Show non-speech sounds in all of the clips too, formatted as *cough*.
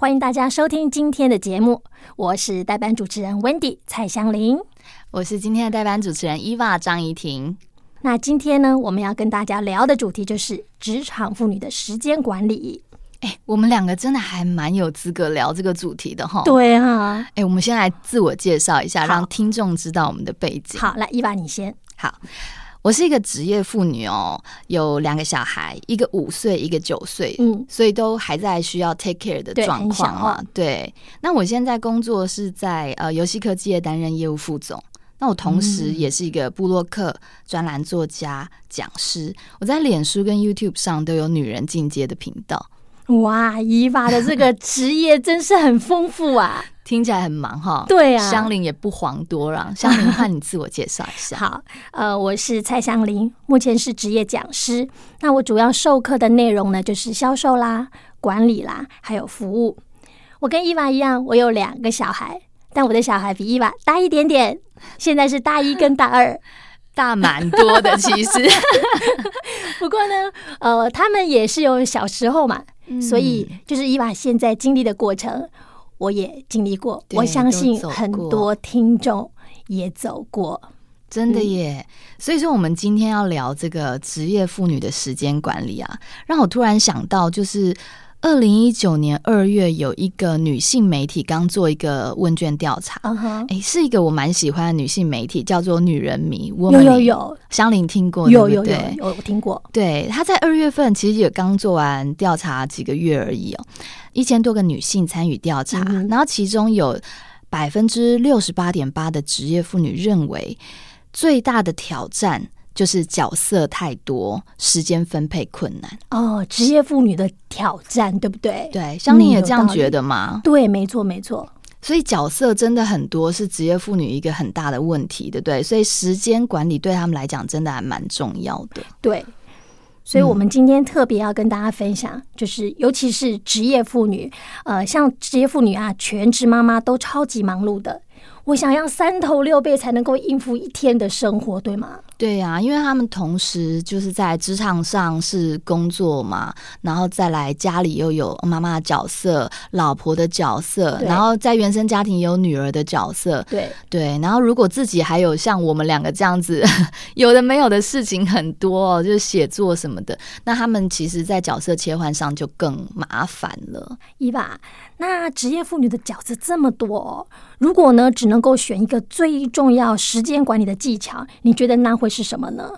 欢迎大家收听今天的节目，我是代班主持人 Wendy 蔡香玲，我是今天的代班主持人 Eva 张怡婷。那今天呢，我们要跟大家聊的主题就是职场妇女的时间管理。哎，我们两个真的还蛮有资格聊这个主题的哈。对啊，哎，我们先来自我介绍一下，让听众知道我们的背景。好，来，Eva 你先。好，我是一个职业妇女哦，有两个小孩，一个五岁，一个九岁，嗯，所以都还在需要 take care 的状况啊。对，那我现在工作是在呃游戏科技业担任业务副总。那我同时也是一个布洛克、专栏作家、讲师。我在脸书跟 YouTube 上都有女人进阶的频道。哇，Eva 的这个职业真是很丰富啊！*laughs* 听起来很忙哈。对啊，香菱也不遑多让。*laughs* 香菱，换你自我介绍一下。好，呃，我是蔡香菱，目前是职业讲师。那我主要授课的内容呢，就是销售啦、管理啦，还有服务。我跟伊娃一样，我有两个小孩，但我的小孩比伊娃大一点点。现在是大一跟大二，大蛮多的其实。*laughs* 不过呢，呃，他们也是有小时候嘛，嗯、所以就是伊娃现在经历的过程，我也经历过。我相信很多听众也走过，真的耶。嗯、所以说，我们今天要聊这个职业妇女的时间管理啊，让我突然想到，就是。二零一九年二月，有一个女性媒体刚做一个问卷调查，哎、uh huh. 是一个我蛮喜欢的女性媒体，叫做《女人迷》。有有有，香菱听过有有有，有我听过。对，她在二月份其实也刚做完调查几个月而已哦，一千多个女性参与调查，uh huh. 然后其中有百分之六十八点八的职业妇女认为最大的挑战。就是角色太多，时间分配困难哦。职业妇女的挑战，对不对？对，香玲也这样觉得吗？嗯、对，没错，没错。所以角色真的很多，是职业妇女一个很大的问题，对不对？所以时间管理对他们来讲，真的还蛮重要的。对，所以我们今天特别要跟大家分享，就是尤其是职业妇女，呃，像职业妇女啊，全职妈妈都超级忙碌的。我想要三头六臂才能够应付一天的生活，对吗？对呀、啊，因为他们同时就是在职场上是工作嘛，然后再来家里又有妈妈的角色、老婆的角色，然后在原生家庭也有女儿的角色，对对。然后如果自己还有像我们两个这样子 *laughs* 有的没有的事情很多，就是写作什么的，那他们其实，在角色切换上就更麻烦了。Eva，那职业妇女的角色这么多，如果呢只能够选一个最重要时间管理的技巧，你觉得那会是什么呢？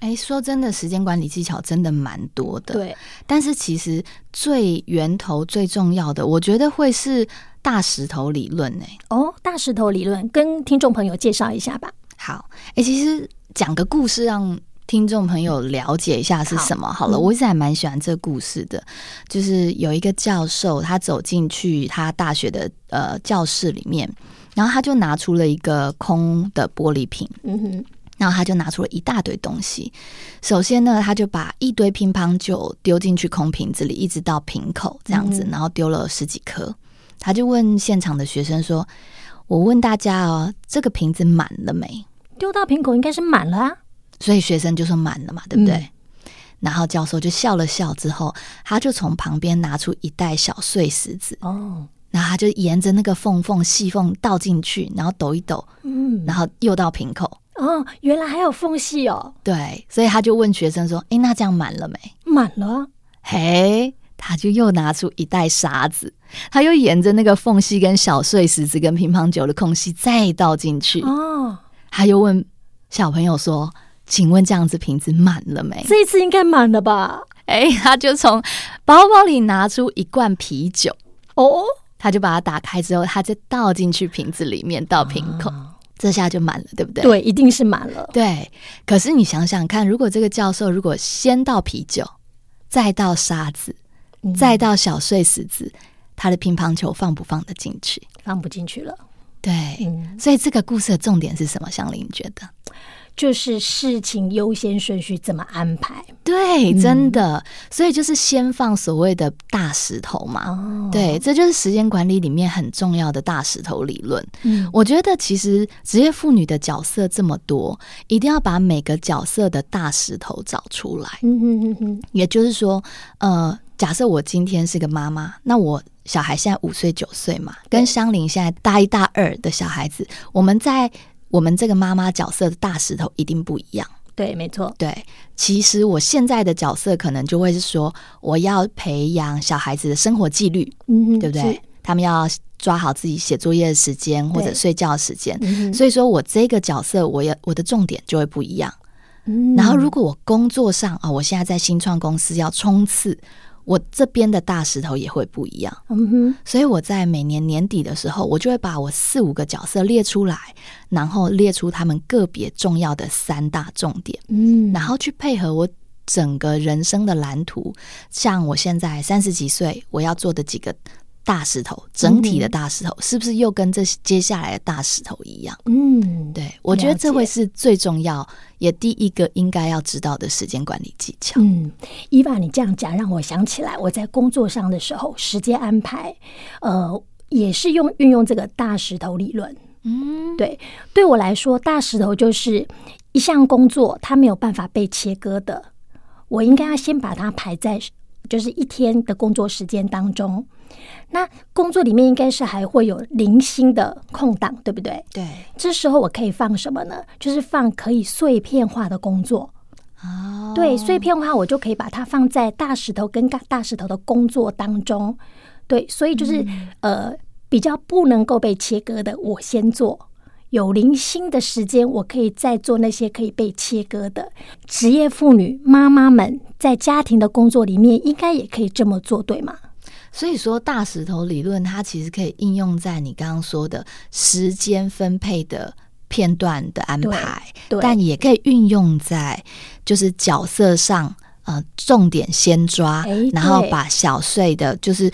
哎，说真的，时间管理技巧真的蛮多的。对，但是其实最源头最重要的，我觉得会是大石头理论呢。哦，大石头理论，跟听众朋友介绍一下吧。好，哎，其实讲个故事让听众朋友了解一下是什么好了。好，我一直还蛮喜欢这个故事的，就是有一个教授，他走进去他大学的呃教室里面，然后他就拿出了一个空的玻璃瓶。嗯哼。然后他就拿出了一大堆东西。首先呢，他就把一堆乒乓球丢进去空瓶子里，一直到瓶口这样子，然后丢了十几颗。他就问现场的学生说：“我问大家哦，这个瓶子满了没？”丢到瓶口应该是满了啊。所以学生就说满了嘛，对不对？然后教授就笑了笑，之后他就从旁边拿出一袋小碎石子哦，然后他就沿着那个缝缝细缝倒进去，然后抖一抖，嗯，然后又到瓶口。哦，原来还有缝隙哦。对，所以他就问学生说：“诶，那这样满了没？”满了。嘿，他就又拿出一袋沙子，他又沿着那个缝隙跟小碎石子跟乒乓球的空隙再倒进去。哦，他又问小朋友说：“请问这样子瓶子满了没？”这一次应该满了吧？哎，他就从包包里拿出一罐啤酒。哦，他就把它打开之后，他就倒进去瓶子里面，倒瓶口。哦这下就满了，对不对？对，一定是满了。对，可是你想想看，如果这个教授如果先倒啤酒，再倒沙子，嗯、再倒小碎石子，他的乒乓球放不放得进去？放不进去了。对，嗯、所以这个故事的重点是什么？香伶觉得？就是事情优先顺序怎么安排？对，真的，嗯、所以就是先放所谓的大石头嘛。哦、对，这就是时间管理里面很重要的大石头理论。嗯，我觉得其实职业妇女的角色这么多，一定要把每个角色的大石头找出来。嗯哼哼哼，也就是说，呃，假设我今天是个妈妈，那我小孩现在五岁九岁嘛，跟香菱现在大一大二的小孩子，我们在我们这个妈妈角色的大石头一定不一样。对，没错。对，其实我现在的角色可能就会是说，我要培养小孩子的生活纪律，嗯，对不对？他们要抓好自己写作业的时间或者睡觉的时间，所以说我这个角色，我要我的重点就会不一样。嗯，然后如果我工作上啊，我现在在新创公司要冲刺。我这边的大石头也会不一样，嗯哼，所以我在每年年底的时候，我就会把我四五个角色列出来，然后列出他们个别重要的三大重点，嗯，然后去配合我整个人生的蓝图。像我现在三十几岁，我要做的几个。大石头，整体的大石头，是不是又跟这接下来的大石头一样？嗯，对，我觉得这会是最重要，也第一个应该要知道的时间管理技巧。嗯，伊娃，你这样讲让我想起来，我在工作上的时候，时间安排，呃，也是用运用这个大石头理论。嗯，对，对我来说，大石头就是一项工作，它没有办法被切割的，我应该要先把它排在。就是一天的工作时间当中，那工作里面应该是还会有零星的空档，对不对？对，这时候我可以放什么呢？就是放可以碎片化的工作。哦，对，碎片化我就可以把它放在大石头跟大石头的工作当中。对，所以就是、嗯、呃，比较不能够被切割的，我先做。有零星的时间，我可以再做那些可以被切割的。职业妇女妈妈们在家庭的工作里面，应该也可以这么做，对吗？所以说，大石头理论它其实可以应用在你刚刚说的时间分配的片段的安排，但也可以运用在就是角色上，呃，重点先抓，然后把小碎的，就是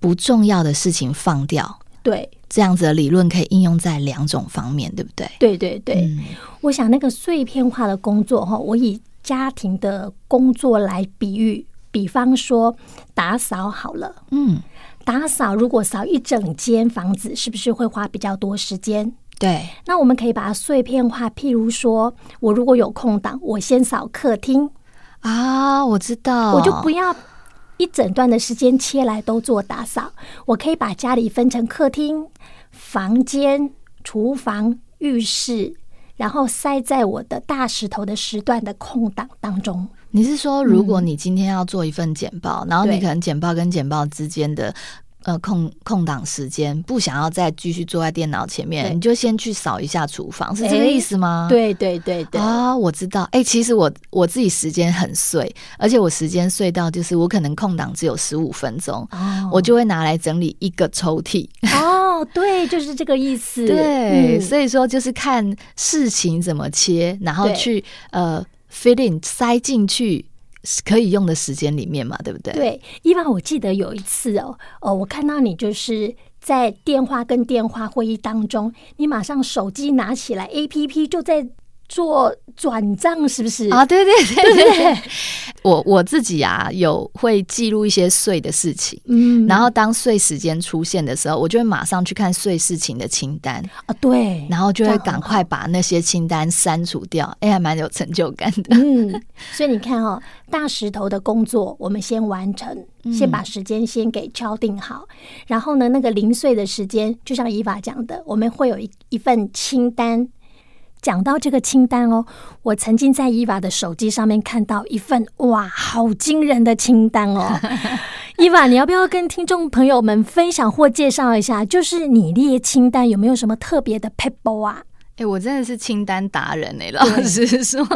不重要的事情放掉。对。这样子的理论可以应用在两种方面，对不对？对对对，嗯、我想那个碎片化的工作哈，我以家庭的工作来比喻，比方说打扫好了，嗯，打扫如果扫一整间房子，是不是会花比较多时间？对，那我们可以把它碎片化，譬如说我如果有空档，我先扫客厅啊，我知道，我就不要。一整段的时间切来都做打扫，我可以把家里分成客厅、房间、厨房、浴室，然后塞在我的大石头的时段的空档当中。你是说，如果你今天要做一份简报，嗯、然后你可能简报跟简报之间的。呃，空空档时间不想要再继续坐在电脑前面，你就先去扫一下厨房，是这个意思吗？对对对对啊，我知道。哎、欸，其实我我自己时间很碎，而且我时间碎到就是我可能空档只有十五分钟，哦，我就会拿来整理一个抽屉。*laughs* 哦，对，就是这个意思。对，嗯，所以说就是看事情怎么切，然后去呃 fit in 塞进去。可以用的时间里面嘛，对不对？对，伊娃，我记得有一次哦，哦，我看到你就是在电话跟电话会议当中，你马上手机拿起来，APP 就在。做转账是不是？啊？对对对对对，我我自己啊有会记录一些碎的事情，嗯，然后当碎时间出现的时候，我就会马上去看碎事情的清单。啊，对，然后就会赶快把那些清单删除掉，哎，还蛮有成就感的，嗯，所以你看哦，大石头的工作我们先完成，先把时间先给敲定好，然后呢，那个零碎的时间，就像伊法讲的，我们会有一一份清单。讲到这个清单哦，我曾经在伊娃的手机上面看到一份哇，好惊人的清单哦！*laughs* 伊娃，你要不要跟听众朋友们分享或介绍一下？就是你列清单有没有什么特别的 people 啊？哎、欸，我真的是清单达人哎、欸，老实说，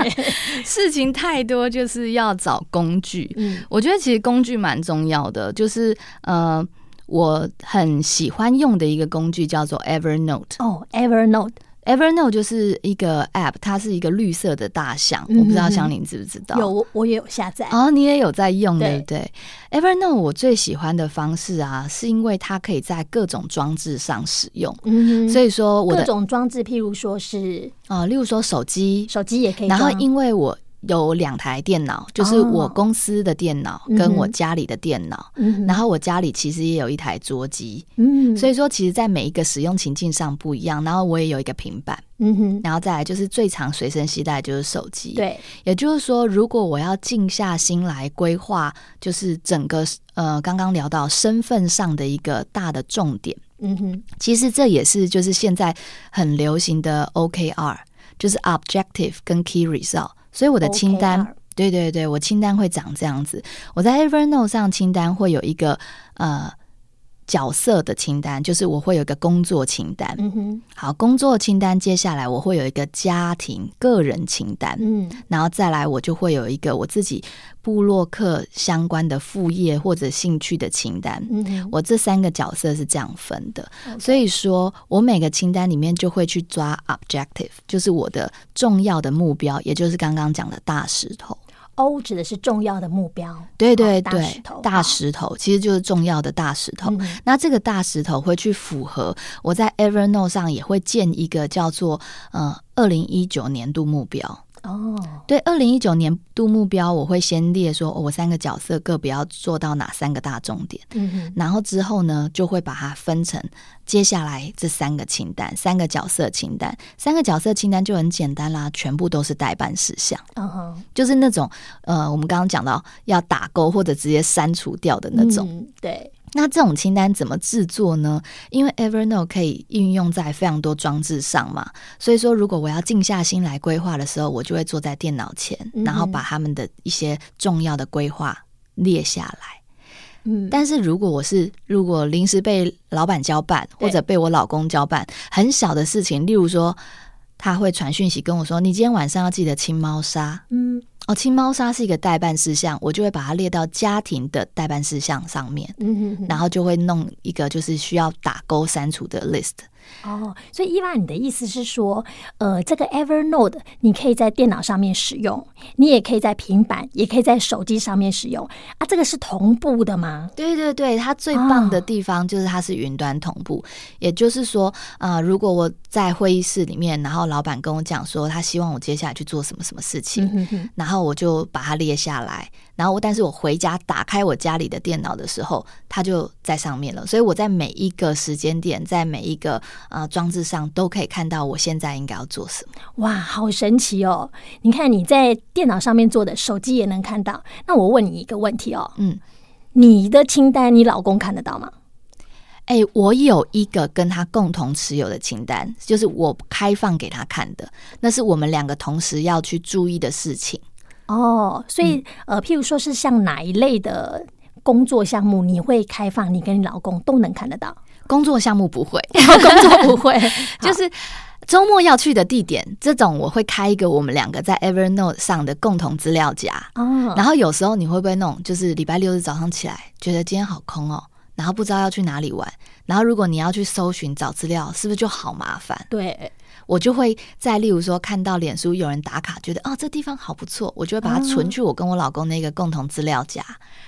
*laughs* 事情太多，就是要找工具。嗯，我觉得其实工具蛮重要的，就是呃，我很喜欢用的一个工具叫做 Evernote。哦，Evernote。Evernote 就是一个 App，它是一个绿色的大象，嗯、我不知道香菱知不知道？有，我也有下载。哦，你也有在用，对不对？Evernote 我最喜欢的方式啊，是因为它可以在各种装置上使用。嗯，所以说我的各种装置，譬如说是啊、呃，例如说手机，手机也可以。然后因为我有两台电脑，就是我公司的电脑跟我家里的电脑，嗯，然后我家里其实也有一台桌机，嗯，所以说其实，在每一个使用情境上不一样。然后我也有一个平板，嗯哼，然后再来就是最常随身携带就是手机，对，也就是说，如果我要静下心来规划，就是整个呃刚刚聊到身份上的一个大的重点，嗯哼，其实这也是就是现在很流行的 OKR，就是 Objective 跟 Key Result。所以我的清单对对对，我清单会长这样子。我在 Evernote 上清单会有一个呃角色的清单，就是我会有一个工作清单。嗯哼，好，工作清单，接下来我会有一个家庭个人清单。嗯，然后再来我就会有一个我自己部落客相关的副业或者兴趣的清单。嗯，我这三个角色是这样分的。所以说我每个清单里面就会去抓 objective，就是我的重要的目标，也就是刚刚讲的大石头。O 指的是重要的目标，对对对，大石头，大石头其实就是重要的大石头。嗯。那这个大石头会去符合我在 Evernote 上也会建一个叫做呃二零一九年度目标。哦，对，二零一九年度目标，我会先列说，哦，我三个角色各不要做到哪三个大重点，然后之后呢，就会把它分成接下来这三个清单，三个角色清单，三个角色清单就很简单啦，全部都是待办事项，嗯哼，就是那种呃，我们刚刚讲到要打勾或者直接删除掉的那种，嗯，对。那这种清单怎么制作呢？因为 Evernote 可以运用在非常多装置上嘛，所以说如果我要静下心来规划的时候，我就会坐在电脑前，然后把他们的一些重要的规划列下来。嗯，但是如果我是如果临时被老板交办，或者被我老公交办，很小的事情，例如说他会传讯息跟我说：“你今天晚上要记得清猫砂。”嗯。哦，清猫砂是一个代办事项，我就会把它列到家庭的代办事项上面，嗯哼哼，然后就会弄一个就是需要打勾删除的 list。哦，所以伊娃，你的意思是说，呃，这个 Evernote 你可以在电脑上面使用，你也可以在平板，也可以在手机上面使用啊？这个是同步的吗？对对对，它最棒的地方就是它是云端同步，哦、也就是说，呃，如果我在会议室里面，然后老板跟我讲说他希望我接下来去做什么什么事情，嗯、哼哼然后我就把它列下来，然后但是我回家打开我家里的电脑的时候，它就在上面了，所以我在每一个时间点，在每一个呃装置上都可以看到我现在应该要做什么。哇，好神奇哦！你看你在电脑上面做的，手机也能看到。那我问你一个问题哦，嗯，你的清单你老公看得到吗？哎、欸，我有一个跟他共同持有的清单，就是我开放给他看的，那是我们两个同时要去注意的事情。哦，所以、嗯、呃，譬如说是像哪一类的工作项目，你会开放，你跟你老公都能看得到？工作项目不会，*laughs* 工作不会，*laughs* 就是周末要去的地点，这种我会开一个我们两个在 Evernote 上的共同资料夹。哦，然后有时候你会不会弄，就是礼拜六日早上起来，觉得今天好空哦。然后不知道要去哪里玩，然后如果你要去搜寻找资料，是不是就好麻烦？对，我就会在例如说看到脸书有人打卡，觉得哦这地方好不错，我就会把它存去我跟我老公那个共同资料夹。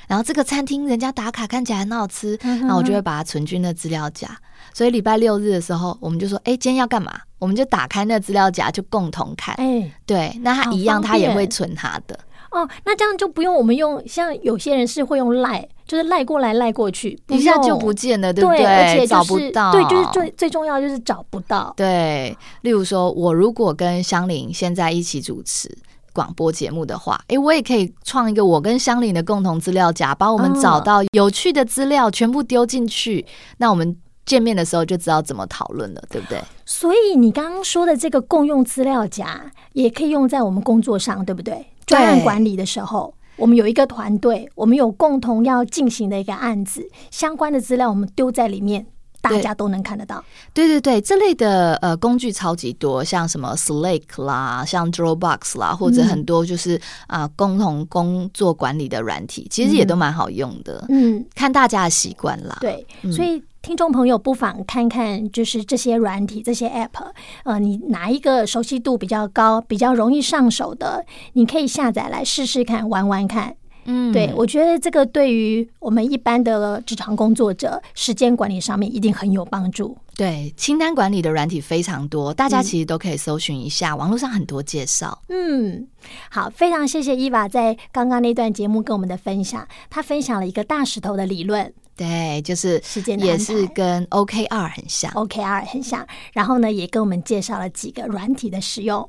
然后这个餐厅人家打卡看起来很好吃，那我就会把它存进那资料夹。所以礼拜六日的时候，我们就说，哎，今天要干嘛？我们就打开那资料夹就共同看。哎，对，那他一样，他也会存他的。哦，那这样就不用我们用，像有些人是会用赖，就是赖过来赖过去，一下就不见了，对不对？对，而且、就是、找不到，对，就是最最重要就是找不到。对，例如说，我如果跟香菱现在一起主持广播节目的话，诶，我也可以创一个我跟香菱的共同资料夹，把我们找到有趣的资料全部丢进去，哦、那我们见面的时候就知道怎么讨论了，对不对？所以你刚刚说的这个共用资料夹，也可以用在我们工作上，对不对？专案管理的时候，我们有一个团队，我们有共同要进行的一个案子，相关的资料我们丢在里面，大家都能看得到。对对对，这类的呃工具超级多，像什么 Slack 啦，像 Dropbox 啦，或者很多就是啊、嗯呃、共同工作管理的软体，其实也都蛮好用的。嗯，看大家的习惯啦。对，所以。听众朋友，不妨看看，就是这些软体、这些 App，呃，你哪一个熟悉度比较高、比较容易上手的，你可以下载来试试看、玩玩看。嗯，对，我觉得这个对于我们一般的职场工作者，时间管理上面一定很有帮助。对，清单管理的软体非常多，大家其实都可以搜寻一下，嗯、网络上很多介绍。嗯，好，非常谢谢伊娃在刚刚那段节目跟我们的分享，她分享了一个大石头的理论。对，就是时间也是跟 OKR 很像，OKR 很像。然后呢，也跟我们介绍了几个软体的使用。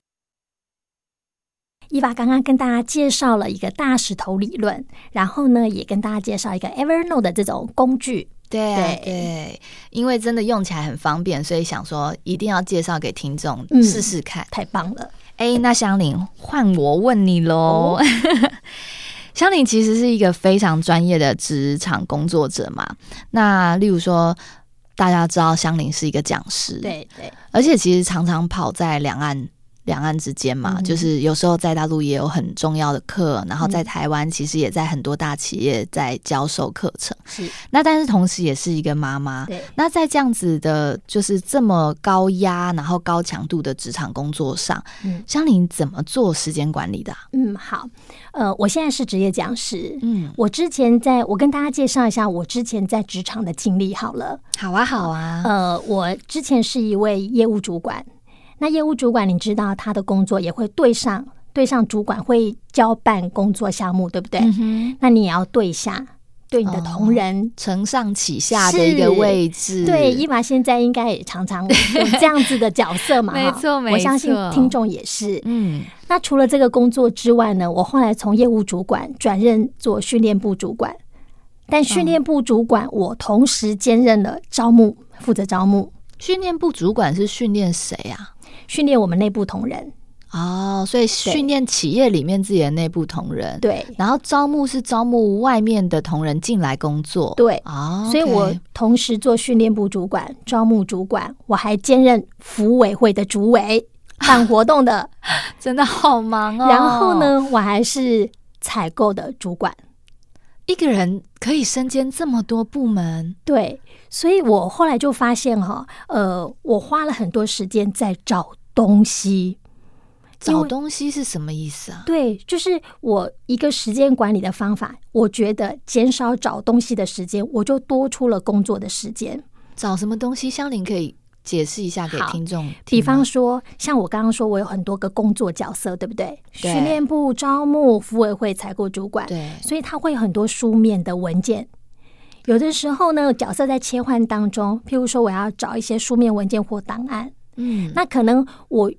伊娃刚刚跟大家介绍了一个大石头理论，然后呢，也跟大家介绍一个 Evernote 的这种工具。对对，对，因为真的用起来很方便，所以想说一定要介绍给听众试试看。太棒了！哎，那香玲换我问你喽。哦、*laughs* 香菱其实是一个非常专业的职场工作者嘛。那例如说，大家知道香菱是一个讲师，对对，而且其实常常跑在两岸。两岸之间嘛，嗯、就是有时候在大陆也有很重要的课，然后在台湾其实也在很多大企业在教授课程。是，那但是同时也是一个妈妈。对，那在这样子的，就是这么高压，然后高强度的职场工作上，嗯，香玲怎么做时间管理的、啊？嗯，好，呃，我现在是职业讲师。嗯，我之前在，我跟大家介绍一下我之前在职场的经历好了。好啊，好啊。呃，我之前是一位业务主管。那业务主管，你知道他的工作也会对上对上主管会交办工作项目，对不对？嗯、那你也要对下对你的同仁，承、哦、上启下的一个位置。对，伊娃现在应该也常常有 *laughs* 这样子的角色嘛？没错，没错。我相信听众也是。嗯。那除了这个工作之外呢，我后来从业务主管转任做训练部主管，但训练部主管我同时兼任了招募，负责招募。训练部主管是训练谁啊？训练我们内部同仁哦，所以训练企业里面自己的内部同仁，对。然后招募是招募外面的同仁进来工作，对啊。哦、所以我同时做训练部主管、招募主管，我还兼任服委会的主委，*laughs* 办活动的，*laughs* 真的好忙哦。然后呢，我还是采购的主管，一个人可以身兼这么多部门，对。所以我后来就发现哈，呃，我花了很多时间在找东西。找东西是什么意思啊？对，就是我一个时间管理的方法。我觉得减少找东西的时间，我就多出了工作的时间。找什么东西？香菱可以解释一下给听众。比方说，像我刚刚说，我有很多个工作角色，对不对？对。训练部、招募、服委会、采购主管。对。所以他会有很多书面的文件。有的时候呢，角色在切换当中，譬如说我要找一些书面文件或档案，嗯，那可能我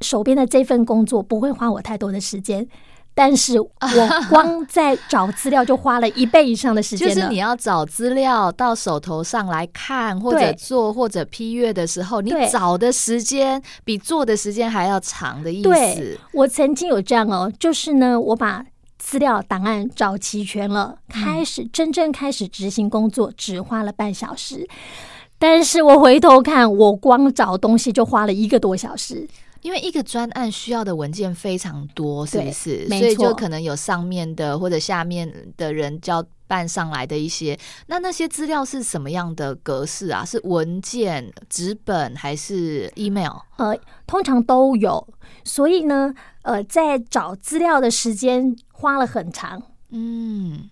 手边的这份工作不会花我太多的时间，但是我 *laughs* 光在找资料就花了一倍以上的时间。就是你要找资料到手头上来看，或者做或者批阅的时候，你找的时间比做的时间还要长的意思。对，我曾经有这样哦，就是呢，我把。资料档案找齐全了，开始真正开始执行工作，只花了半小时。但是我回头看，我光找东西就花了一个多小时，因为一个专案需要的文件非常多，是不是？所以就可能有上面的或者下面的人交办上来的一些。那那些资料是什么样的格式啊？是文件、纸本还是 email？呃，通常都有。所以呢，呃，在找资料的时间。花了很长，嗯，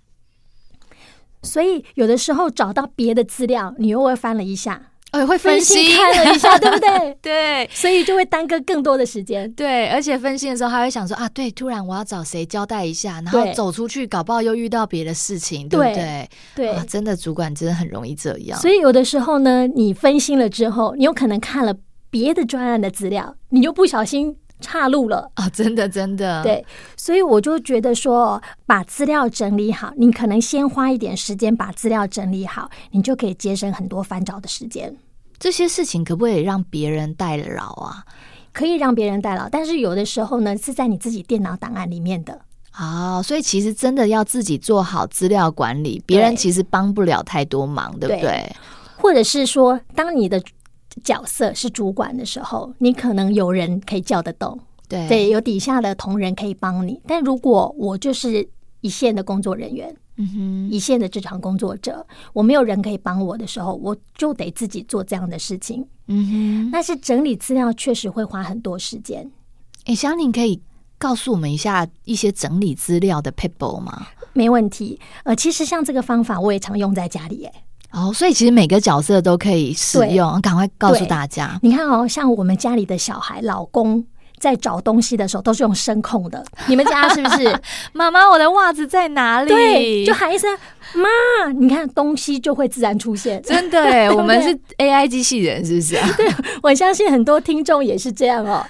所以有的时候找到别的资料，你又会翻了一下，呃，会分心看了一下，对不对？*laughs* 对，所以就会耽搁更多的时间。对，而且分心的时候还会想说啊，对，突然我要找谁交代一下，然后走出去，搞不好又遇到别的事情，对，对不对？对，啊，真的主管真的很容易这样。所以有的时候呢，你分心了之后，你有可能看了别的专案的资料，你就不小心。岔路了啊！真的，真的，对，所以我就觉得说，把资料整理好，你可能先花一点时间把资料整理好，你就可以节省很多翻找的时间。这些事情可不可以让别人代劳啊？可以让别人代劳，但是有的时候呢，是在你自己电脑档案里面的。哦，所以其实真的要自己做好资料管理，别人其实帮不了太多忙，对，对不对？或者是说，当你的。角色是主管的时候，你可能有人可以叫得动，对，对，有底下的同仁可以帮你。但如果我就是一线的工作人员，嗯哼，一线的职场工作者，我没有人可以帮我的时候，我就得自己做这样的事情，嗯哼。但是整理资料确实会花很多时间。哎，香宁可以告诉我们一下一些整理资料的撇步吗？没问题。呃，其实像这个方法，我也常用在家里耶。哦，所以其实每个角色都可以使用，赶快告诉大家。你看哦，像我们家里的小孩、老公在找东西的时候，都是用声控的。你们家是不是？*laughs* 妈妈，我的袜子在哪里？对，就喊一声“妈”，你看东西就会自然出现。真的哎，*laughs* 我们是 AI 机器人，是不是啊？对，我相信很多听众也是这样哦。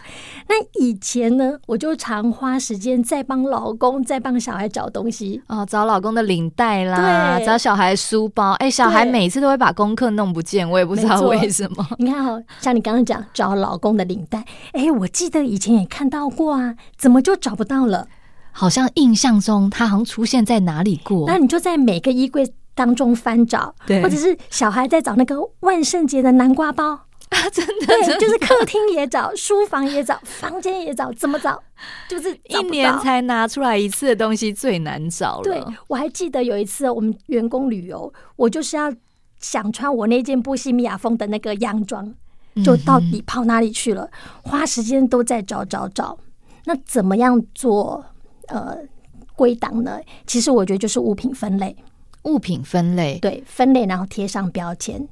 那以前呢，我就常花时间在帮老公、在帮小孩找东西哦，找老公的领带啦，找小孩书包。哎、欸，小孩每次都会把功课弄不见，我也不知道为什么。你看哦，像你刚刚讲找老公的领带，哎、欸，我记得以前也看到过啊，怎么就找不到了？好像印象中他好像出现在哪里过。那你就在每个衣柜当中翻找，对，或者是小孩在找那个万圣节的南瓜包。啊，*laughs* 真的，对，就是客厅也找，书房也找，房间也找，怎么找？*laughs* 就是一年才拿出来一次的东西最难找了。对，我还记得有一次我们员工旅游，我就是要想穿我那件波西米亚风的那个洋装，就到底跑哪里去了？花时间都在找找找。那怎么样做呃归档呢？其实我觉得就是物品分类，物品分类，对，分类然后贴上标签，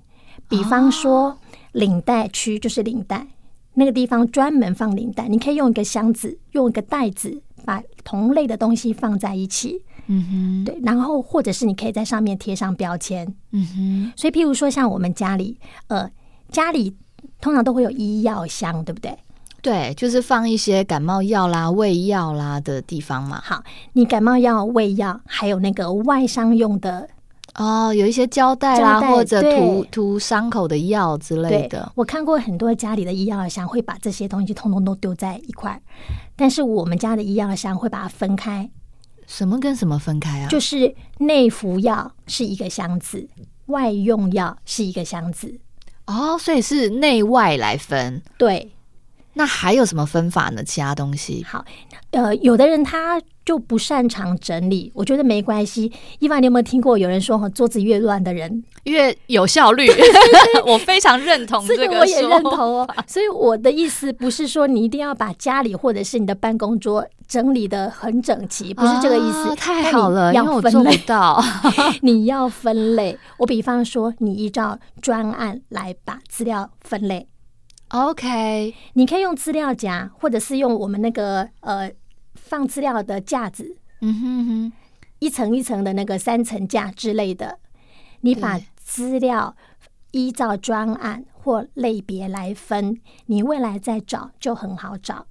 比方说。哦领带区就是领带，那个地方专门放领带。你可以用一个箱子，用一个袋子，把同类的东西放在一起。嗯哼，对。然后或者是你可以在上面贴上标签。嗯哼。所以，譬如说像我们家里，呃，家里通常都会有医药箱，对不对？对，就是放一些感冒药啦、胃药啦的地方嘛。好，你感冒药、胃药，还有那个外伤用的。哦，有一些胶带啦，或者涂涂伤口的药之类的。我看过很多家里的医药箱会把这些东西通通都丢在一块，但是我们家的医药箱会把它分开。什么跟什么分开啊？就是内服药是一个箱子，外用药是一个箱子。哦，所以是内外来分。对。那还有什么分法呢？其他东西？好，呃，有的人他就不擅长整理，我觉得没关系。伊娃，你有没有听过有人说，桌子越乱的人越有效率？*laughs* 我非常认同这个，这个我也认同哦。所以我的意思不是说你一定要把家里或者是你的办公桌整理得很整齐，不是这个意思。啊，太好了，因为我做不到。*laughs* 你要分类。我比方说，你依照专案来把资料分类。OK，你可以用资料夹，或者是用我们那个呃放资料的架子，嗯哼哼，一层一层的那个三层架之类的。你把资料依照专案或类别来分，你未来再找就很好找。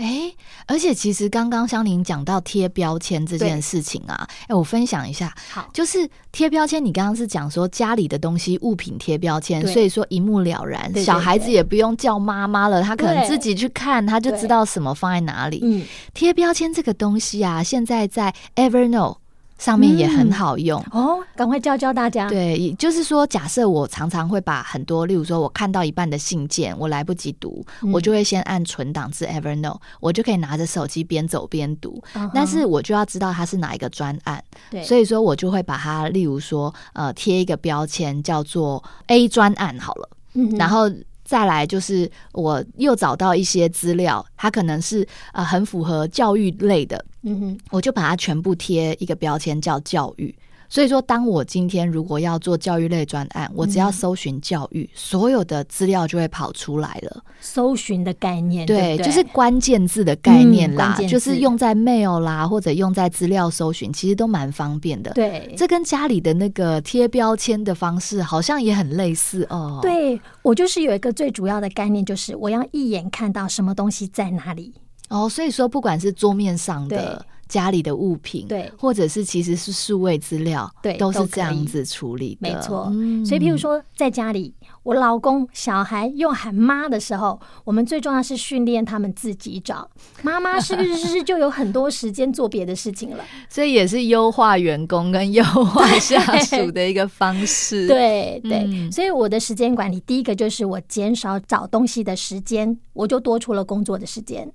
哎、欸，而且其实刚刚香玲讲到贴标签这件事情啊，哎、欸，我分享一下，好，就是贴标签。你刚刚是讲说家里的东西物品贴标签，所以说一目了然，对对对，小孩子也不用叫妈妈了，他可能自己去看，他就知道什么放在哪里。嗯，贴标签这个东西啊，现在在 Evernote。上面也很好用、嗯、哦，赶快教教大家。对，就是说，假设我常常会把很多，例如说，我看到一半的信件，我来不及读，嗯、我就会先按存档至 Evernote，我就可以拿着手机边走边读。嗯、但是我就要知道它是哪一个专案，对，所以说我就会把它，例如说，呃，贴一个标签叫做 A 专案好了，嗯、然后。再来就是，我又找到一些资料，它可能是呃很符合教育类的，嗯哼，我就把它全部贴一个标签叫教育。所以说，当我今天如果要做教育类专案，我只要搜寻教育，嗯，所有的资料就会跑出来了。搜寻的概念，对，就是关键字的概念啦，嗯，就是用在 mail 啦，或者用在资料搜寻，其实都蛮方便的。对，这跟家里的那个贴标签的方式好像也很类似哦。对，我就是有一个最主要的概念，就是我要一眼看到什么东西在哪里。哦，所以说不管是桌面上的。家里的物品，对，或者是其实是数位资料，对，都是这样子处理的，没错。嗯，所以，譬如说，在家里，我老公、小孩用喊妈的时候，我们最重要是训练他们自己找 *laughs* 妈妈，是不是就有很多时间做别的事情了？*laughs* 所以也是优化员工跟优化下属的一个方式。*laughs* 对对，对，所以我的时间管理，第一个就是我减少找东西的时间，我就多出了工作的时间。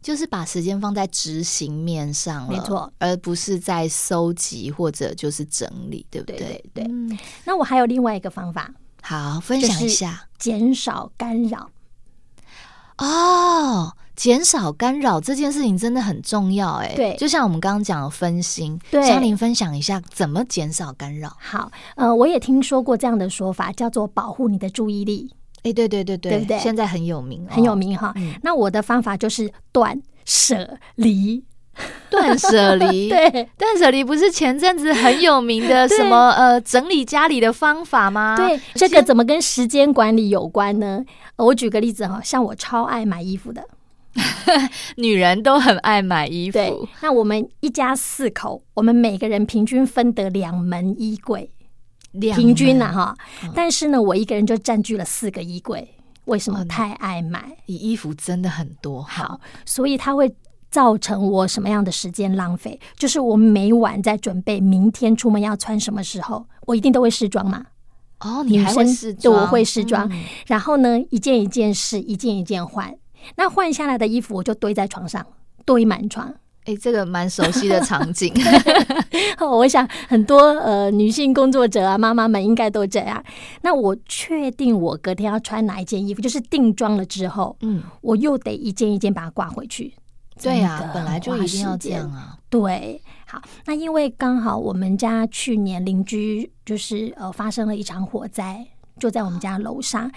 就是把时间放在执行面上了，没错，而不是在收集或者就是整理，对不对？对对，对。嗯，那我还有另外一个方法，好，分享一下，减少干扰。哦，减少干扰这件事情真的很重要，哎，对，就像我们刚刚讲的分心，对，香玲分享一下怎么减少干扰。好，呃，我也听说过这样的说法，叫做保护你的注意力。哎，对对对对，对不对？现在很有名，很有名哈。嗯，那我的方法就是断舍离。断舍离，*laughs* 对，断舍离不是前阵子很有名的什么呃整理家里的方法吗？对，这个怎么跟时间管理有关呢？我举个例子哈，像我超爱买衣服的，*laughs* 女人都很爱买衣服。对，那我们一家四口，我们每个人平均分得两门衣柜，平均呐哈。但是呢，我一个人就占据了四个衣柜，为什么？太爱买，你衣服真的很多，好，所以它会。造成我什么样的时间浪费？就是我每晚在准备明天出门要穿什么时候，我一定都会试装嘛。哦，你还会试装？对，我会试装。嗯、然后呢，一件一件试，一件一件换。那换下来的衣服，我就堆在床上，堆满床。哎，这个蛮熟悉的场景。*laughs* 我想很多呃女性工作者啊，妈妈们应该都这样。那我确定我隔天要穿哪一件衣服，就是定妆了之后，嗯，我又得一件一件把它挂回去。对呀、啊，本来就一定要这样啊。对，好，那因为刚好我们家去年邻居就是呃发生了一场火灾，就在我们家楼上，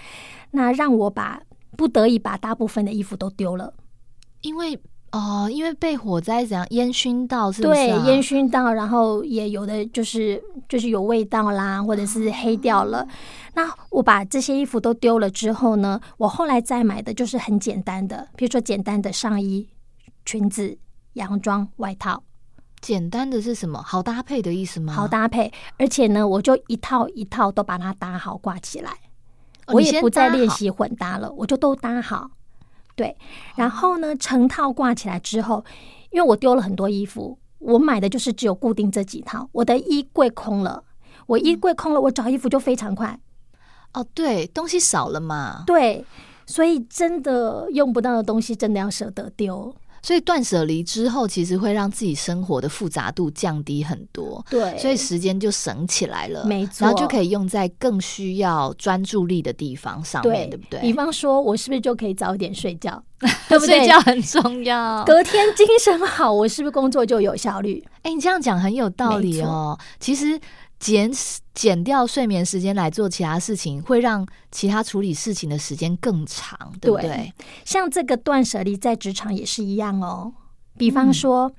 那让我把不得已把大部分的衣服都丢了，因为哦，因为被火灾怎样烟熏到是不是、啊？对，烟熏到，然后也有的就是就是有味道啦，或者是黑掉了。那我把这些衣服都丢了之后呢，我后来再买的就是很简单的，比如说简单的上衣。裙子、洋装、外套，简单的是什么？好搭配的意思吗？好搭配，而且呢，我就一套一套都把它搭好挂起来。哦、我也不再练习混搭了，我就都搭好。对，然后呢，成套挂起来之后，因为我丢了很多衣服，我买的就是只有固定这几套。我的衣柜空了，我衣柜空了，我找衣服就非常快。哦，对，东西少了嘛。对，所以真的用不到的东西，真的要舍得丢。所以断舍离之后，其实会让自己生活的复杂度降低很多。对，所以时间就省起来了，没错，然后就可以用在更需要专注力的地方上面，对，对不对？比方说，我是不是就可以早点睡觉？*laughs* 对不对？睡觉很重要，隔天精神好，我是不是工作就有效率？哎，你这样讲很有道理哦。其实。减减掉睡眠时间来做其他事情，会让其他处理事情的时间更长，对不对？对，像这个断舍离在职场也是一样哦。比方说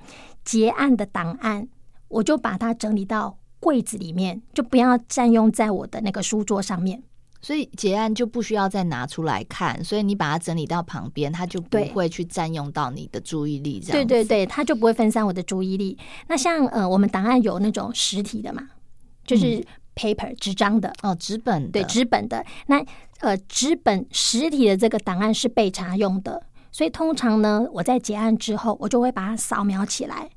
结案的档案，我就把它整理到柜子里面，就不要占用在我的那个书桌上面。所以结案就不需要再拿出来看，所以你把它整理到旁边，它就不会去占用到你的注意力。这样对对对，它就不会分散我的注意力。那像呃，我们档案有那种实体的嘛？就是 paper 纸张的哦，纸本对纸本的。那呃，纸本实体的这个档案是备查用的，所以通常呢，我在结案之后，我就会把它扫描起来。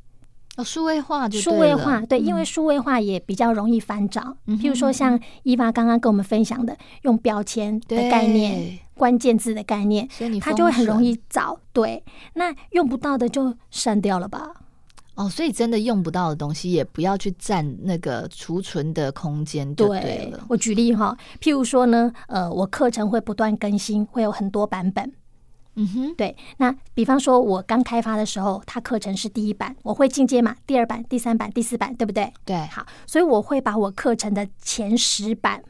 哦，数位化就数位化对，因为数位化也比较容易翻找。嗯、譬如说，像伊娃刚刚跟我们分享的，用标签的概念、关键字的概念，所以它就会很容易找。对，那用不到的就删掉了吧。哦，所以真的用不到的东西也不要去占那个储存的空间，对了。对，我举例哈，譬如说呢，呃，我课程会不断更新，会有很多版本。嗯哼，对。那比方说，我刚开发的时候，它课程是第一版，我会进阶嘛，第二版、第三版、第四版，对不对？对。好，所以我会把我课程的前十版，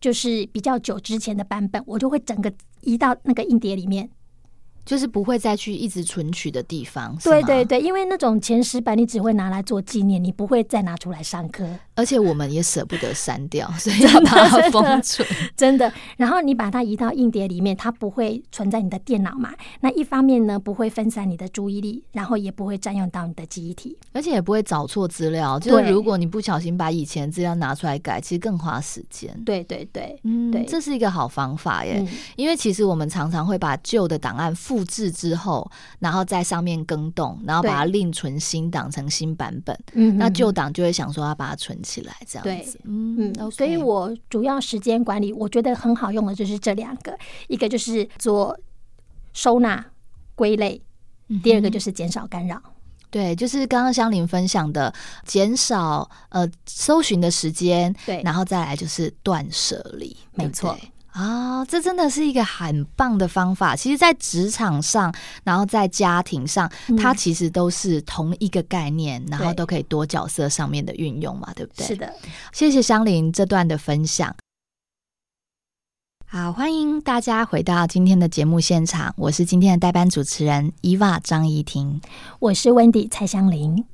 就是比较久之前的版本，我就会整个移到那个硬碟里面。就是不会再去一直存取的地方，对对对，因为那种前十版你只会拿来做纪念，你不会再拿出来上课，而且我们也舍不得删掉，*laughs* 所以要把它封存，*laughs* 真的。然后你把它移到硬碟里面，它不会存在你的电脑嘛？那一方面呢，不会分散你的注意力，然后也不会占用到你的记忆体，而且也不会找错资料。就是如果你不小心把以前资料拿出来改，其实更花时间。对对对，嗯，对，这是一个好方法耶，嗯，因为其实我们常常会把旧的档案复复制之后，然后在上面更动，然后把它另存新档成新版本。嗯，那旧档就会想说要把它存起来，这样子。嗯嗯。所以我主要时间管理，我觉得很好用的就是这两个，一个就是做收纳归类，第二个就是减少干扰。嗯。对，就是刚刚香玲分享的，减少呃搜寻的时间，对，然后再来就是断舍离，没错。啊、哦，这真的是一个很棒的方法。其实，在职场上，然后在家庭上，嗯、它其实都是同一个概念，然后都可以多角色上面的运用嘛，对，不对？是的，谢谢香菱这段的分享。好，欢迎大家回到今天的节目现场，我是今天的代班主持人伊娃张怡婷，我是 Wendy 蔡香菱。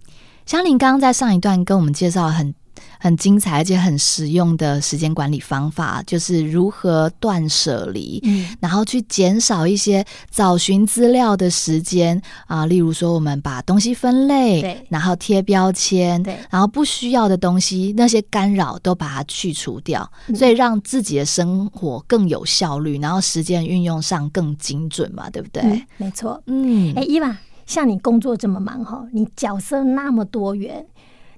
香菱刚刚在上一段跟我们介绍很。很精彩而且很实用的时间管理方法，就是如何断舍离，嗯，然后去减少一些找寻资料的时间啊。例如说，我们把东西分类，对，然后贴标签，对，然后不需要的东西，那些干扰都把它去除掉，嗯，所以让自己的生活更有效率，然后时间运用上更精准嘛，对不对？嗯，没错，嗯，哎，伊娃，像你工作这么忙哈，你角色那么多元。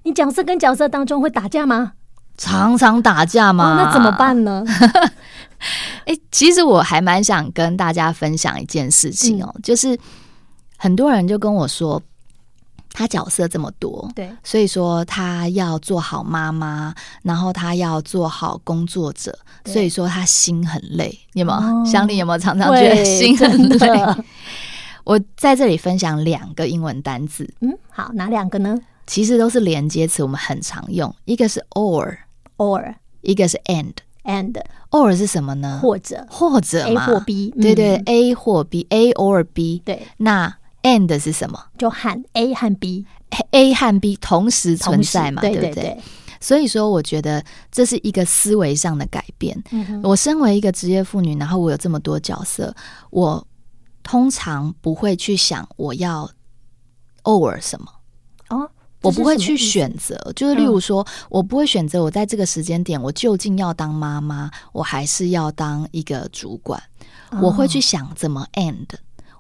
你角色跟角色当中会打架吗？常常打架吗？哦，那怎么办呢？哎、欸，其实我还蛮想跟大家分享一件事情哦，嗯、就是很多人就跟我说，他角色这么多，对，所以说他要做好妈妈，然后他要做好工作者，所以说他心很累。有没有？香伶有没有常常觉得心很累？*laughs* 我在这里分享两个英文单字。嗯，好，哪两个呢？其实都是连接词，我们很常用。一个是 or，or，一个是 and，and。or 是什么呢？或者，或者嘛 A 或 B，对对、嗯、，A 或 B，A or B。对，那 and 是什么？就和 A 和 B，A 和 B 同时存在嘛，对不对，对，对？所以说，我觉得这是一个思维上的改变。嗯、我身为一个职业妇女，然后我有这么多角色，我通常不会去想我要 or 什么哦。我不会去选择，就是例如说，我不会选择我在这个时间点，我究竟要当妈妈，我还是要当一个主管。我会去想怎么 end，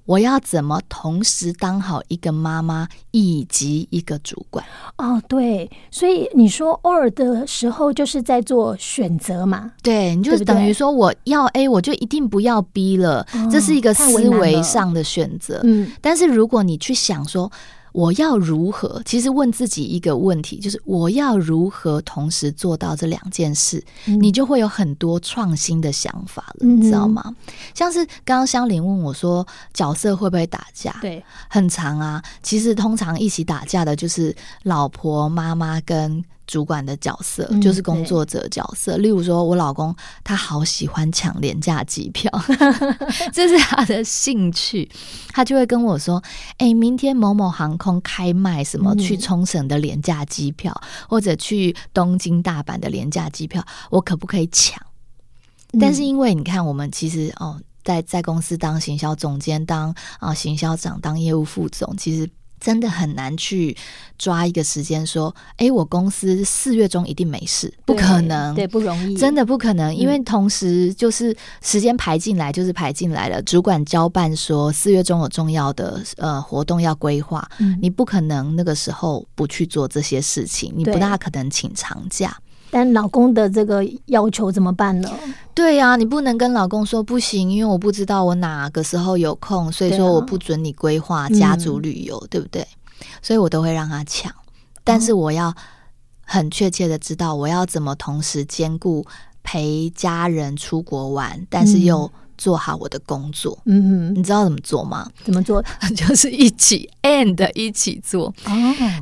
我要怎么同时当好一个妈妈以及一个主管。哦，对，所以你说 or 的时候，就是在做选择嘛？对，你就等于说我要 A，我就一定不要 B 了，这是一个思维上的选择。嗯，但是如果你去想说。我要如何？其实问自己一个问题，就是我要如何同时做到这两件事，嗯、你就会有很多创新的想法了，嗯、你知道吗？像是刚刚香玲问我说，角色会不会打架？对，很长啊。其实通常一起打架的就是老婆、妈妈跟。主管的角色就是工作者角色，嗯、例如说，我老公他好喜欢抢廉价机票，*laughs* *laughs* 这是他的兴趣，他就会跟我说：“哎、欸，明天某某航空开卖什么去冲绳的廉价机票，嗯、或者去东京、大阪的廉价机票，我可不可以抢？”嗯、但是因为你看，我们其实哦，在在公司当行销总监、当啊行销长、当业务副总，其实。真的很难去抓一个时间说，哎，我公司四月中一定没事，不可能，对，不容易，真的不可能，因为同时就是时间排进来，就是排进来了。主管交办说四月中有重要的呃活动要规划，嗯，你不可能那个时候不去做这些事情，你不大可能请长假。但老公的这个要求怎么办呢？对呀、啊，你不能跟老公说不行，因为我不知道我哪个时候有空，所以说我不准你规划家族旅游，对，啊、对不对？所以我都会让他抢，但是我要很确切的知道我要怎么同时兼顾陪家人出国玩，但是又。做好我的工作，嗯哼，你知道怎么做吗？怎么做？*laughs* 就是一起 and 一起做哦。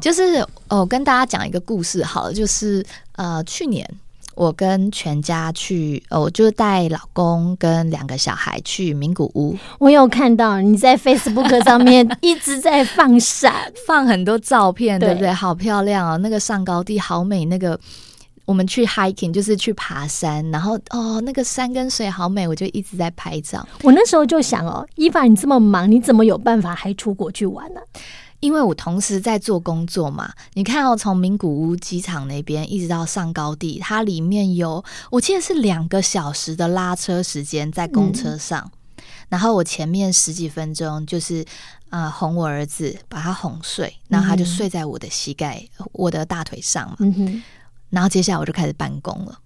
就是哦，跟大家讲一个故事好了，就是呃，去年我跟全家去，哦，就是带老公跟两个小孩去名古屋。我有看到你在 Facebook 上面一直在放闪，*laughs* 放很多照片，对不对？好漂亮哦，那个上高地好美，那个。我们去 hiking 就是去爬山，然后哦，那个山跟水好美，我就一直在拍照。我那时候就想哦，伊凡你这么忙，你怎么有办法还出国去玩呢？因为我同时在做工作嘛。你看哦，从名古屋机场那边一直到上高地，它里面有我记得是两个小时的拉车时间在公车上，嗯、然后我前面十几分钟就是呃哄我儿子，把他哄睡，然后他就睡在我的膝盖、嗯、我的大腿上嘛。然后接下来我就开始办公了。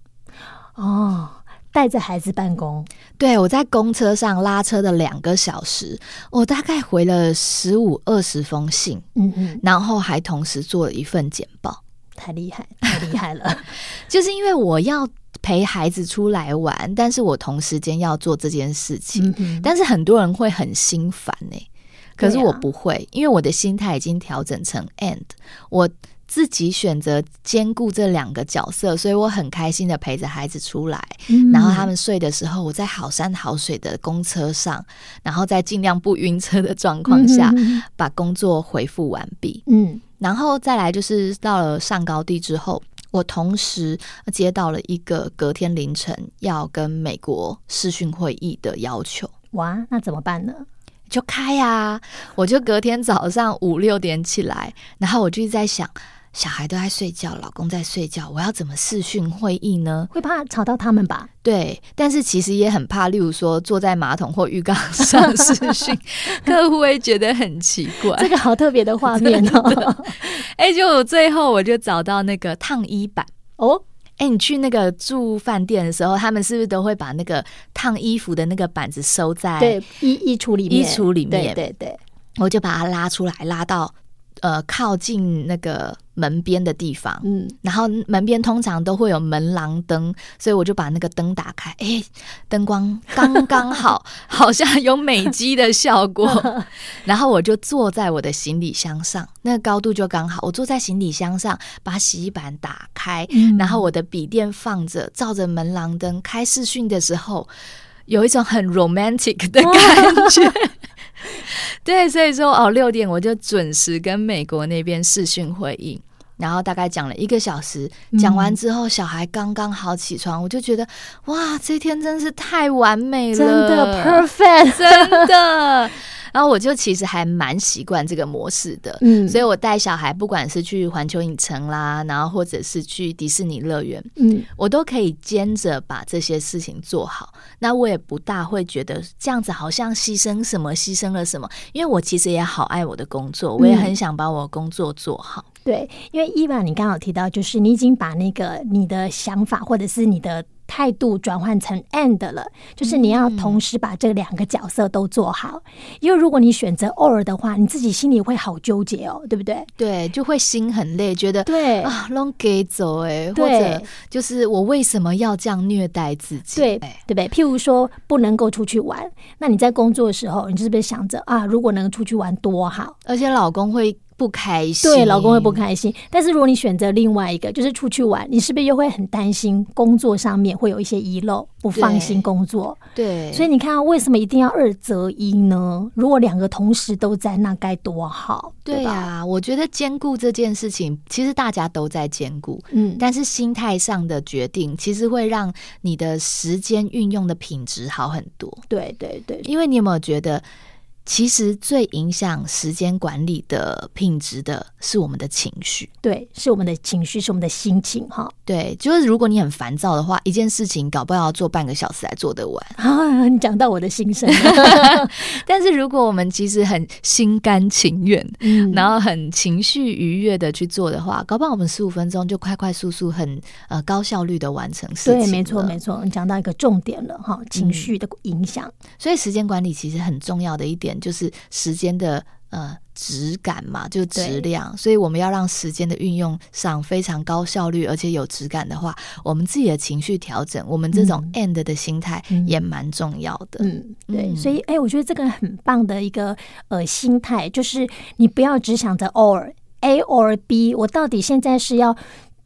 哦，带着孩子办公。对，我在公车上拉车的两个小时，我大概回了十五二十封信。嗯嗯，然后还同时做了一份简报。太厉害，太厉害了！*laughs* 就是因为我要陪孩子出来玩，但是我同时间要做这件事情。嗯、但是很多人会很心烦呢、欸，可是我不会，啊、因为我的心态已经调整成 and 我。自己选择兼顾这两个角色，所以我很开心的陪着孩子出来，嗯、然后他们睡的时候，我在好山好水的公车上，然后在尽量不晕车的状况下，嗯、把工作回复完毕。嗯，然后再来就是到了上高地之后，我同时接到了一个隔天凌晨要跟美国视讯会议的要求。哇，那怎么办呢？就开呀、啊，我就隔天早上五六点起来，然后我就在想。小孩都在睡觉，老公在睡觉，我要怎么视讯会议呢？会怕吵到他们吧？对，但是其实也很怕，例如说坐在马桶或浴缸上视讯，*laughs* 客户会觉得很奇怪。这个好特别的画面哦！*laughs* 哎、欸，就最后我就找到那个烫衣板哦。哎、欸，你去那个住饭店的时候，他们是不是都会把那个烫衣服的那个板子收在对衣衣橱里面？衣橱里面，对对对，我就把它拉出来，拉到。呃，靠近那个门边的地方，嗯，然后门边通常都会有门廊灯，所以我就把那个灯打开，哎，灯光刚刚好，好像有美肌的效果。*laughs* 然后我就坐在我的行李箱上，那个高度就刚好，我坐在行李箱上，把洗衣板打开，嗯、然后我的笔电放着，照着门廊灯开视讯的时候，有一种很 romantic 的感觉。*laughs* *laughs* *laughs* 对，所以说哦，六点我就准时跟美国那边视讯会议，然后大概讲了一个小时，讲完之后，小孩刚刚好起床，嗯、我就觉得哇，这天真是太完美了，真的 perfect，*laughs* 真的。然后我就其实还蛮习惯这个模式的，嗯，所以我带小孩，不管是去环球影城啦，然后或者是去迪士尼乐园，嗯，我都可以兼着把这些事情做好。那我也不大会觉得这样子好像牺牲什么，牺牲了什么，因为我其实也好爱我的工作，我也很想把我的工作做好。嗯、对，因为伊娃，你刚好提到，就是你已经把那个你的想法或者是你的。态度转换成 and 了，就是你要同时把这两个角色都做好。嗯、因为如果你选择 or 的话，你自己心里会好纠结哦，对不对？对，就会心很累，觉得对啊，long 给走哎，或者就是我为什么要这样虐待自己？对，对不对？譬如说不能够出去玩，那你在工作的时候，你是不是想着啊，如果能出去玩多好？而且老公会。不开心，对，老公会不开心。但是如果你选择另外一个，就是出去玩，你是不是又会很担心工作上面会有一些遗漏，不放心工作？对，所以你看，为什么一定要二择一呢？如果两个同时都在，那该多好，对吧？我觉得兼顾这件事情，其实大家都在兼顾，嗯，但是心态上的决定，其实会让你的时间运用的品质好很多。对对对，因为你有没有觉得？其实最影响时间管理的品质的是我们的情绪，对，是我们的情绪，是我们的心情，哈，对，就是如果你很烦躁的话，一件事情搞不好要做半个小时才做得完 *laughs* 啊。你讲到我的心声，*laughs* 但是如果我们其实很心甘情愿，嗯，然后很情绪愉悦的去做的话，搞不好我们十五分钟就快快速速很、很呃高效率的完成事情。对，没错，没错，你讲到一个重点了哈，情绪的影响，嗯。所以时间管理其实很重要的一点。就是时间的呃质感嘛，就质量，所以我们要让时间的运用上非常高效率，而且有质感的话，我们自己的情绪调整，我们这种 end 的心态也蛮重要的。嗯，对，所以哎、欸，我觉得这个很棒的一个呃心态，就是你不要只想着 or A or B，我到底现在是要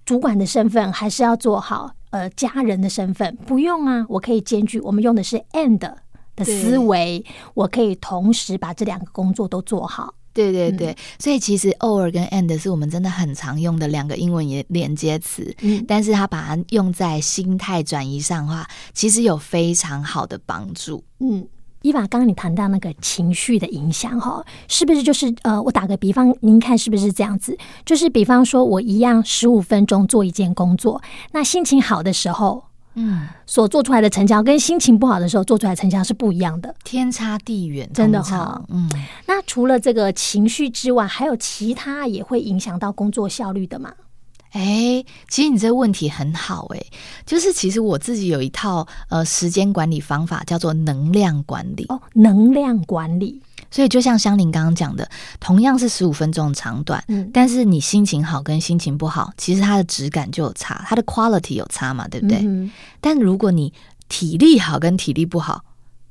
主管的身份，还是要做好呃家人的身份？不用啊，我可以兼具，我们用的是 and。的思维，我可以同时把这两个工作都做好。对对对，嗯、所以其实 or 跟 and 是我们真的很常用的两个英文也连接词。嗯，但是它把它用在心态转移上的话，其实有非常好的帮助。嗯，伊娃，刚刚你谈到那个情绪的影响，哈，是不是就是呃，我打个比方，您看是不是这样子？就是比方说，我一样十五分钟做一件工作，那心情好的时候。嗯，所做出来的成交跟心情不好的时候做出来的成交是不一样的，天差地远，真的哈。嗯，那除了这个情绪之外，还有其他也会影响到工作效率的吗？哎，其实你这个问题很好哎，就是其实我自己有一套呃时间管理方法，叫做能量管理。哦，能量管理。所以就像香菱刚刚讲的，同样是十五分钟的长短，嗯，但是你心情好跟心情不好，其实它的质感就有差，它的 quality 有差嘛，对不对？嗯、但如果你体力好跟体力不好，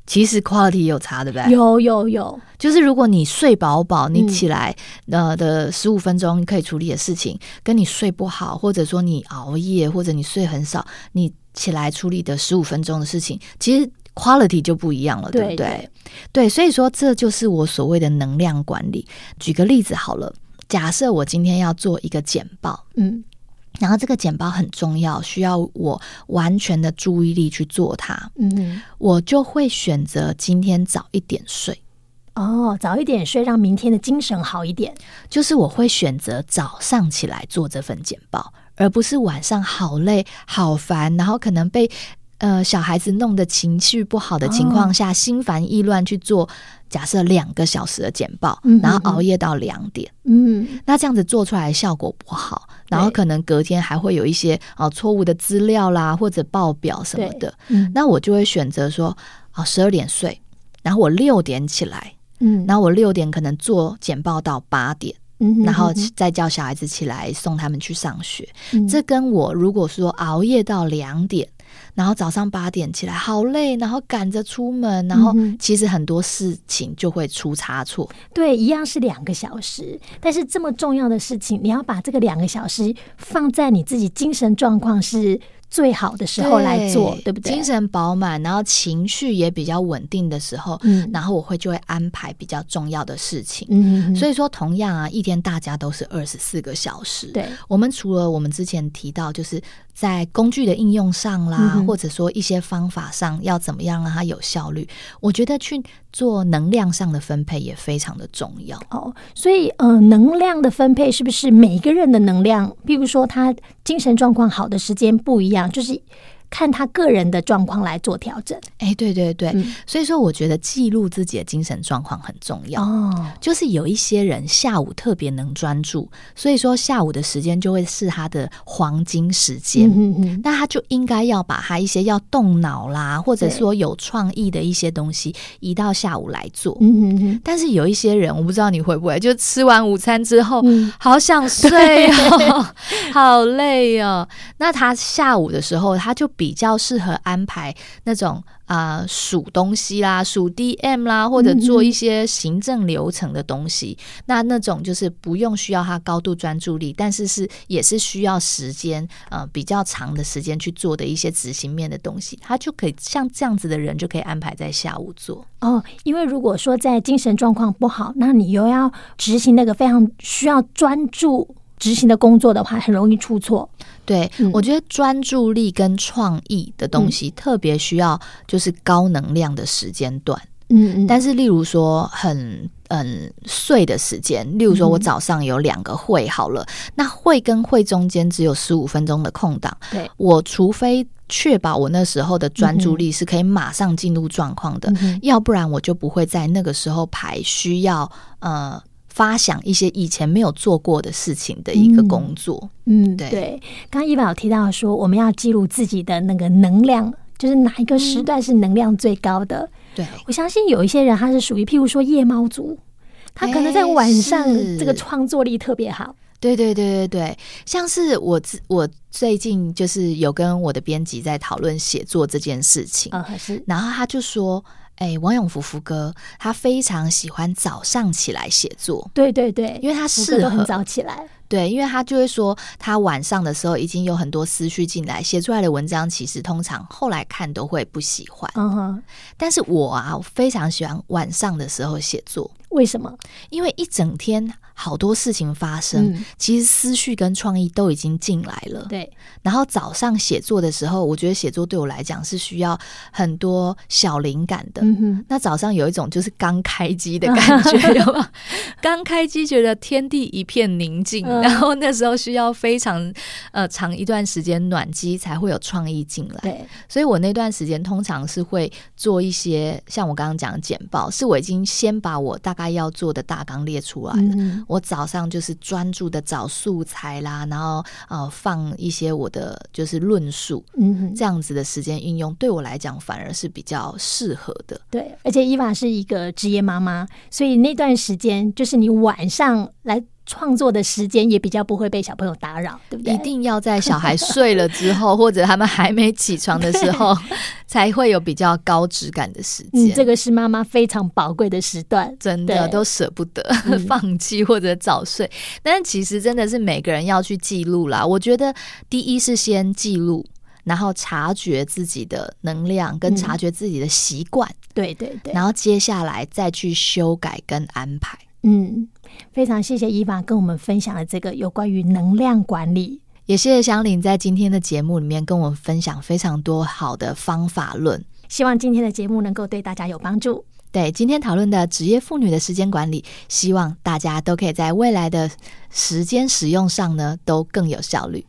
其实 quality 有差，对不对？有有有，就是如果你睡饱饱，你起来呃的十五分钟可以处理的事情，嗯、跟你睡不好，或者说你熬夜，或者你睡很少，你起来处理的十五分钟的事情，其实 quality 就不一样了，对不对？对，对，所以说这就是我所谓的能量管理。举个例子好了，假设我今天要做一个简报，嗯。然后这个简报很重要，需要我完全的注意力去做它。嗯，我就会选择今天早一点睡。哦，早一点睡，让明天的精神好一点。就是我会选择早上起来做这份简报，而不是晚上好累、好烦，然后可能被呃小孩子弄得情绪不好的情况下，哦、心烦意乱去做。假设两个小时的简报，然后熬夜到两点，嗯，那这样子做出来效果不好，然后可能隔天还会有一些啊错误的资料啦，或者报表什么的，嗯，那我就会选择说啊十二点睡，然后我六点起来，嗯，然后我六点可能做简报到八点，嗯，然后再叫小孩子起来送他们去上学，这跟我如果说熬夜到两点。然后早上八点起来，好累，然后赶着出门，然后其实很多事情就会出差错。对，一样是两个小时，但是这么重要的事情，你要把这个两个小时放在你自己精神状况是最好的时候来做，对，对不对？精神饱满，然后情绪也比较稳定的时候，嗯，然后我会就会安排比较重要的事情。嗯，所以说同样啊，一天大家都是二十四个小时。对，我们除了我们之前提到，就是在工具的应用上啦，嗯，或者说一些方法上要怎么样让它有效率，我觉得去做能量上的分配也非常的重要。哦，所以呃，能量的分配是不是每个人的能量，比如说他精神状况好的时间不一样？就是看他个人的状况来做调整。哎，对对对，嗯、所以说我觉得记录自己的精神状况很重要。哦，就是有一些人下午特别能专注，所以说下午的时间就会是他的黄金时间。嗯嗯，那他就应该要把他一些要动脑啦，或者说有创意的一些东西移到下午来做。嗯嗯，但是有一些人，我不知道你会不会，就吃完午餐之后，嗯、好想睡哦，*laughs* 好累哦。那他下午的时候，他就。比较适合安排那种啊、呃、数东西啦、数 DM 啦，或者做一些行政流程的东西。那那种就是不用需要他高度专注力，但是是也是需要时间呃比较长的时间去做的一些执行面的东西，他就可以像这样子的人就可以安排在下午做哦。因为如果说在精神状况不好，那你又要执行那个非常需要专注。执行的工作的话，很容易出错。对，嗯、我觉得专注力跟创意的东西特别需要，就是高能量的时间段。嗯嗯。但是，例如说很嗯碎的时间，例如说我早上有两个会，好了，嗯、那会跟会中间只有十五分钟的空档。对，我除非确保我那时候的专注力是可以马上进入状况的，嗯、要不然我就不会在那个时候排需要呃。发想一些以前没有做过的事情的一个工作，嗯，对。对，刚刚伊娃有提到说，我们要记录自己的那个能量，就是哪一个时段是能量最高的。对，我相信有一些人他是属于，譬如说夜猫族，他可能在晚上这个创作力特别好。对对对对对，像是我我最近就是有跟我的编辑在讨论写作这件事情，啊，是，然后他就说。哎，王永福福哥，他非常喜欢早上起来写作。对对对，因为他适合很早起来。对，因为他就会说，他晚上的时候已经有很多思绪进来，写出来的文章其实通常后来看都会不喜欢。嗯哼，但是我啊，我非常喜欢晚上的时候写作。为什么？因为一整天。好多事情发生，嗯、其实思绪跟创意都已经进来了。对，然后早上写作的时候，我觉得写作对我来讲是需要很多小灵感的。那早上有一种就是刚开机的感觉，*laughs* 有吗？刚开机觉得天地一片宁静，嗯、然后那时候需要非常呃长一段时间暖机才会有创意进来。对，所以我那段时间通常是会做一些像我刚刚讲的简报，是我已经先把我大概要做的大纲列出来了。嗯我早上就是专注的找素材啦，然后呃放一些我的就是论述，嗯哼，这样子的时间运用对我来讲反而是比较适合的。对，而且伊娃是一个职业妈妈，所以那段时间就是你晚上来。创作的时间也比较不会被小朋友打扰，对不对？一定要在小孩睡了之后，或者他们还没起床的时候，*laughs* 才会有比较高质感的时间。嗯，这个是妈妈非常宝贵的时段，真的都舍不得 *laughs* 放弃或者早睡。嗯。但其实真的是每个人要去记录啦。我觉得第一是先记录，然后察觉自己的能量，跟察觉自己的习惯。嗯。对对对，然后接下来再去修改跟安排。嗯。非常谢谢伊凡跟我们分享了这个有关于能量管理，也谢谢香玲在今天的节目里面跟我们分享非常多好的方法论。希望今天的节目能够对大家有帮助。对，今天讨论的职业妇女的时间管理，希望大家都可以在未来的时间使用上呢，都更有效率。